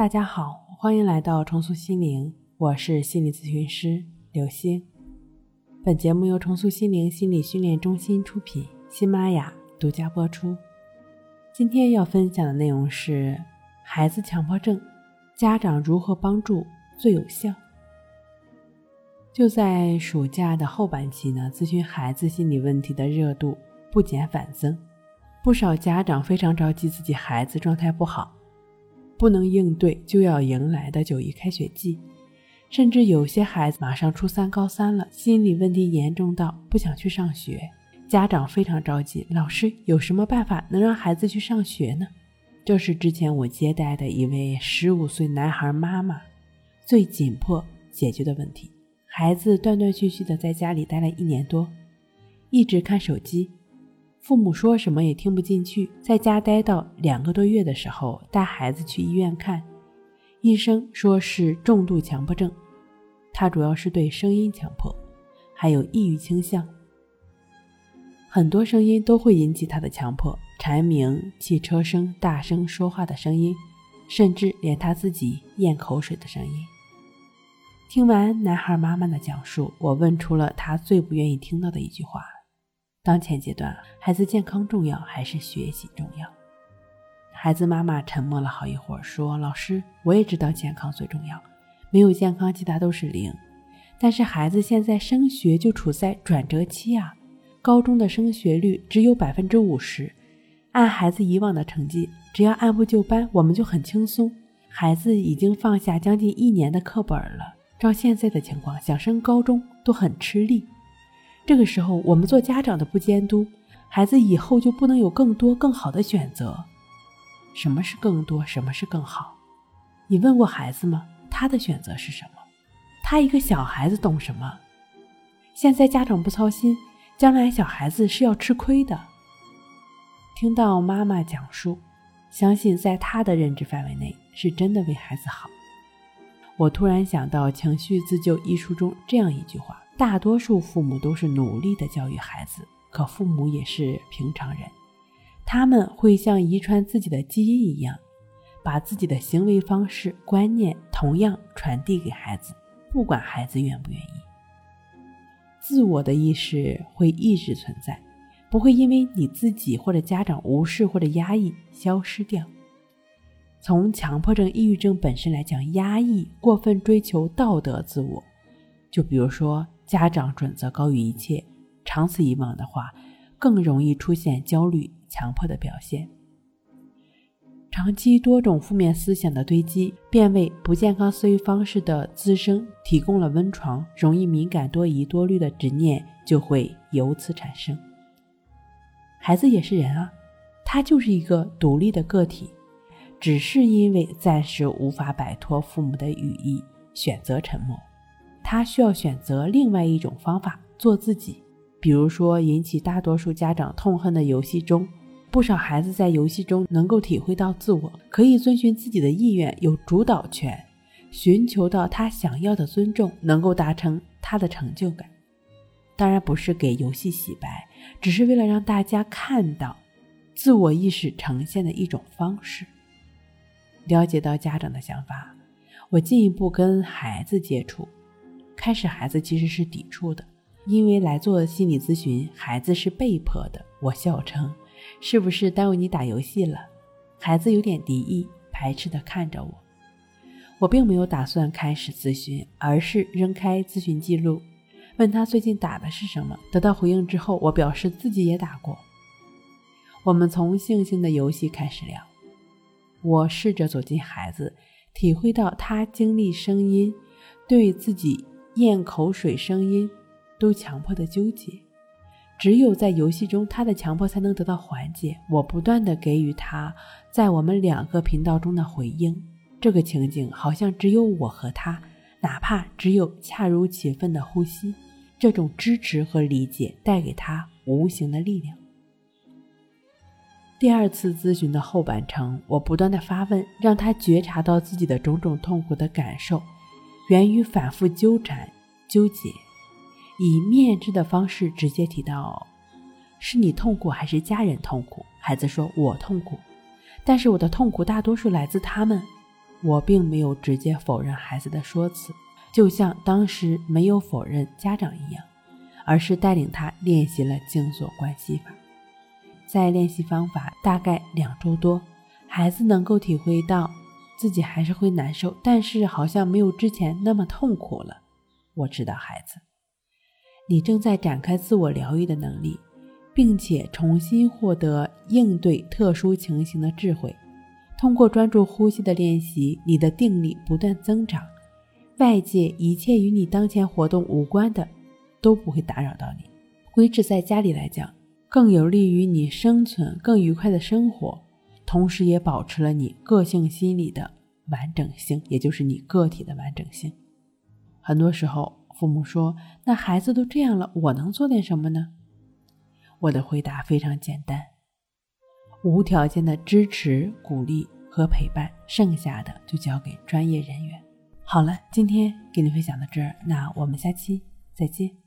大家好，欢迎来到重塑心灵，我是心理咨询师刘星。本节目由重塑心灵心理训练中心出品，喜马拉雅独家播出。今天要分享的内容是孩子强迫症，家长如何帮助最有效？就在暑假的后半期呢，咨询孩子心理问题的热度不减反增，不少家长非常着急自己孩子状态不好。不能应对就要迎来的九一开学季，甚至有些孩子马上初三高三了，心理问题严重到不想去上学，家长非常着急。老师有什么办法能让孩子去上学呢？这是之前我接待的一位十五岁男孩妈妈最紧迫解决的问题。孩子断断续续的在家里待了一年多，一直看手机。父母说什么也听不进去，在家待到两个多月的时候，带孩子去医院看，医生说是重度强迫症，他主要是对声音强迫，还有抑郁倾向，很多声音都会引起他的强迫，蝉鸣、汽车声、大声说话的声音，甚至连他自己咽口水的声音。听完男孩妈妈的讲述，我问出了他最不愿意听到的一句话。当前阶段，孩子健康重要还是学习重要？孩子妈妈沉默了好一会儿，说：“老师，我也知道健康最重要，没有健康，其他都是零。但是孩子现在升学就处在转折期啊，高中的升学率只有百分之五十。按孩子以往的成绩，只要按部就班，我们就很轻松。孩子已经放下将近一年的课本了，照现在的情况，想升高中都很吃力。”这个时候，我们做家长的不监督，孩子以后就不能有更多更好的选择。什么是更多？什么是更好？你问过孩子吗？他的选择是什么？他一个小孩子懂什么？现在家长不操心，将来小孩子是要吃亏的。听到妈妈讲述，相信在他的认知范围内，是真的为孩子好。我突然想到《情绪自救》一书中这样一句话。大多数父母都是努力的教育孩子，可父母也是平常人，他们会像遗传自己的基因一样，把自己的行为方式、观念同样传递给孩子，不管孩子愿不愿意。自我的意识会一直存在，不会因为你自己或者家长无视或者压抑消失掉。从强迫症、抑郁症本身来讲，压抑、过分追求道德自我，就比如说。家长准则高于一切，长此以往的话，更容易出现焦虑、强迫的表现。长期多种负面思想的堆积，便为不健康思维方式的滋生提供了温床，容易敏感、多疑、多虑的执念就会由此产生。孩子也是人啊，他就是一个独立的个体，只是因为暂时无法摆脱父母的羽翼，选择沉默。他需要选择另外一种方法做自己，比如说引起大多数家长痛恨的游戏中，不少孩子在游戏中能够体会到自我，可以遵循自己的意愿，有主导权，寻求到他想要的尊重，能够达成他的成就感。当然不是给游戏洗白，只是为了让大家看到自我意识呈现的一种方式。了解到家长的想法，我进一步跟孩子接触。开始，孩子其实是抵触的，因为来做心理咨询，孩子是被迫的。我笑称：“是不是耽误你打游戏了？”孩子有点敌意，排斥地看着我。我并没有打算开始咨询，而是扔开咨询记录，问他最近打的是什么。得到回应之后，我表示自己也打过。我们从性性的游戏开始聊，我试着走进孩子，体会到他经历声音对自己。咽口水声音都强迫的纠结，只有在游戏中，他的强迫才能得到缓解。我不断的给予他在我们两个频道中的回应，这个情景好像只有我和他，哪怕只有恰如其分的呼吸，这种支持和理解带给他无形的力量。第二次咨询的后半程，我不断的发问，让他觉察到自己的种种痛苦的感受。源于反复纠缠、纠结，以面质的方式直接提到：“是你痛苦还是家人痛苦？”孩子说：“我痛苦，但是我的痛苦大多数来自他们。”我并没有直接否认孩子的说辞，就像当时没有否认家长一样，而是带领他练习了静坐观息法。在练习方法大概两周多，孩子能够体会到自己还是会难受，但是好像没有之前那么痛苦了。我知道孩子，你正在展开自我疗愈的能力。并且重新获得应对特殊情形的智慧。通过专注呼吸的练习，你的定力不断增长，外界一切与你当前活动无关的都不会打扰到你。规制在家里来讲，更有利于你生存更愉快的生活，同时也保持了你个性心理的完整性，也就是你个体的完整性。很多时候，父母说：“那孩子都这样了，我能做点什么呢？”我的回答非常简单：无条件的支持、鼓励和陪伴，剩下的就交给专业人员。好了，今天给您分享到这儿，那我们下期再见。